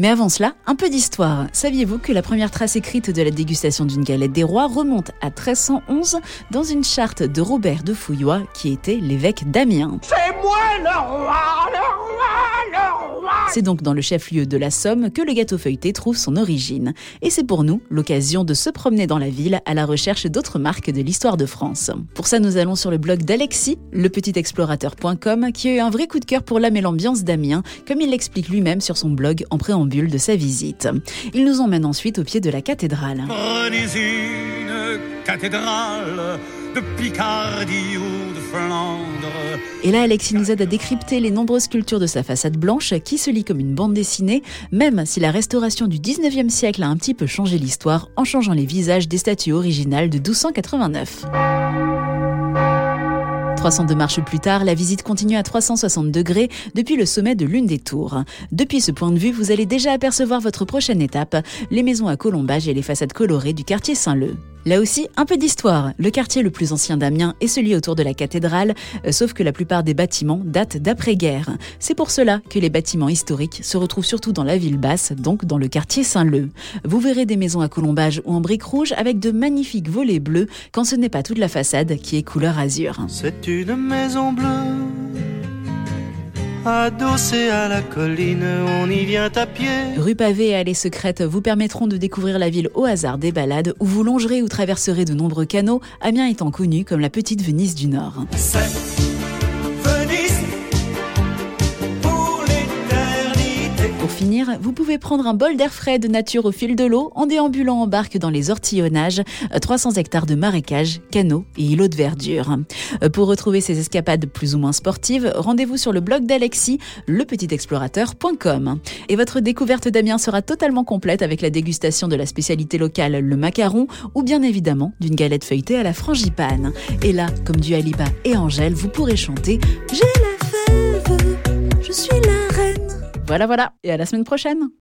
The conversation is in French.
Mais avant cela, un peu d'histoire. Saviez-vous que la première trace écrite de la dégustation d'une galette des rois remonte à 1311 dans une charte de Robert de Fouillois qui était l'évêque d'Amiens? C'est moi le roi, C'est donc dans le chef-lieu de la Somme que le gâteau feuilleté trouve son origine. Et c'est pour nous l'occasion de se promener dans la ville à la recherche d'autres marques de l'histoire de France. Pour ça, nous allons sur le blog d'Alexis, lepetitexplorateur.com, qui a eu un vrai coup de cœur pour l'âme et l'ambiance d'Amiens, comme il l'explique lui-même sur son blog en préambule de sa visite. Il nous emmène ensuite au pied de la cathédrale. Et là, Alexis nous aide à décrypter les nombreuses sculptures de sa façade blanche qui se lit comme une bande dessinée, même si la restauration du 19e siècle a un petit peu changé l'histoire en changeant les visages des statues originales de 1289. 302 marches plus tard, la visite continue à 360 degrés depuis le sommet de l'une des tours. Depuis ce point de vue, vous allez déjà apercevoir votre prochaine étape, les maisons à colombage et les façades colorées du quartier Saint-Leu. Là aussi, un peu d'histoire. Le quartier le plus ancien d'Amiens est celui autour de la cathédrale, euh, sauf que la plupart des bâtiments datent d'après-guerre. C'est pour cela que les bâtiments historiques se retrouvent surtout dans la ville basse, donc dans le quartier Saint-Leu. Vous verrez des maisons à colombage ou en briques rouges avec de magnifiques volets bleus, quand ce n'est pas toute la façade qui est couleur azur. C'est une maison bleue Adossé à la colline, on y vient à pied. Rue pavée et allées secrètes vous permettront de découvrir la ville au hasard des balades où vous longerez ou traverserez de nombreux canaux, Amiens étant connu comme la petite Venise du Nord. Finir, vous pouvez prendre un bol d'air frais de nature au fil de l'eau en déambulant en barque dans les ortillonnages, 300 hectares de marécages, canaux et îlots de verdure. Euh, Pour retrouver ces escapades plus ou moins sportives, rendez-vous sur le blog d'Alexis, lepetitexplorateur.com. Et votre découverte d'Amiens sera totalement complète avec la dégustation de la spécialité locale, le macaron, ou bien évidemment d'une galette feuilletée à la frangipane. Et là, comme du Aliba et Angèle, vous pourrez chanter Voilà, voilà, et à la semaine prochaine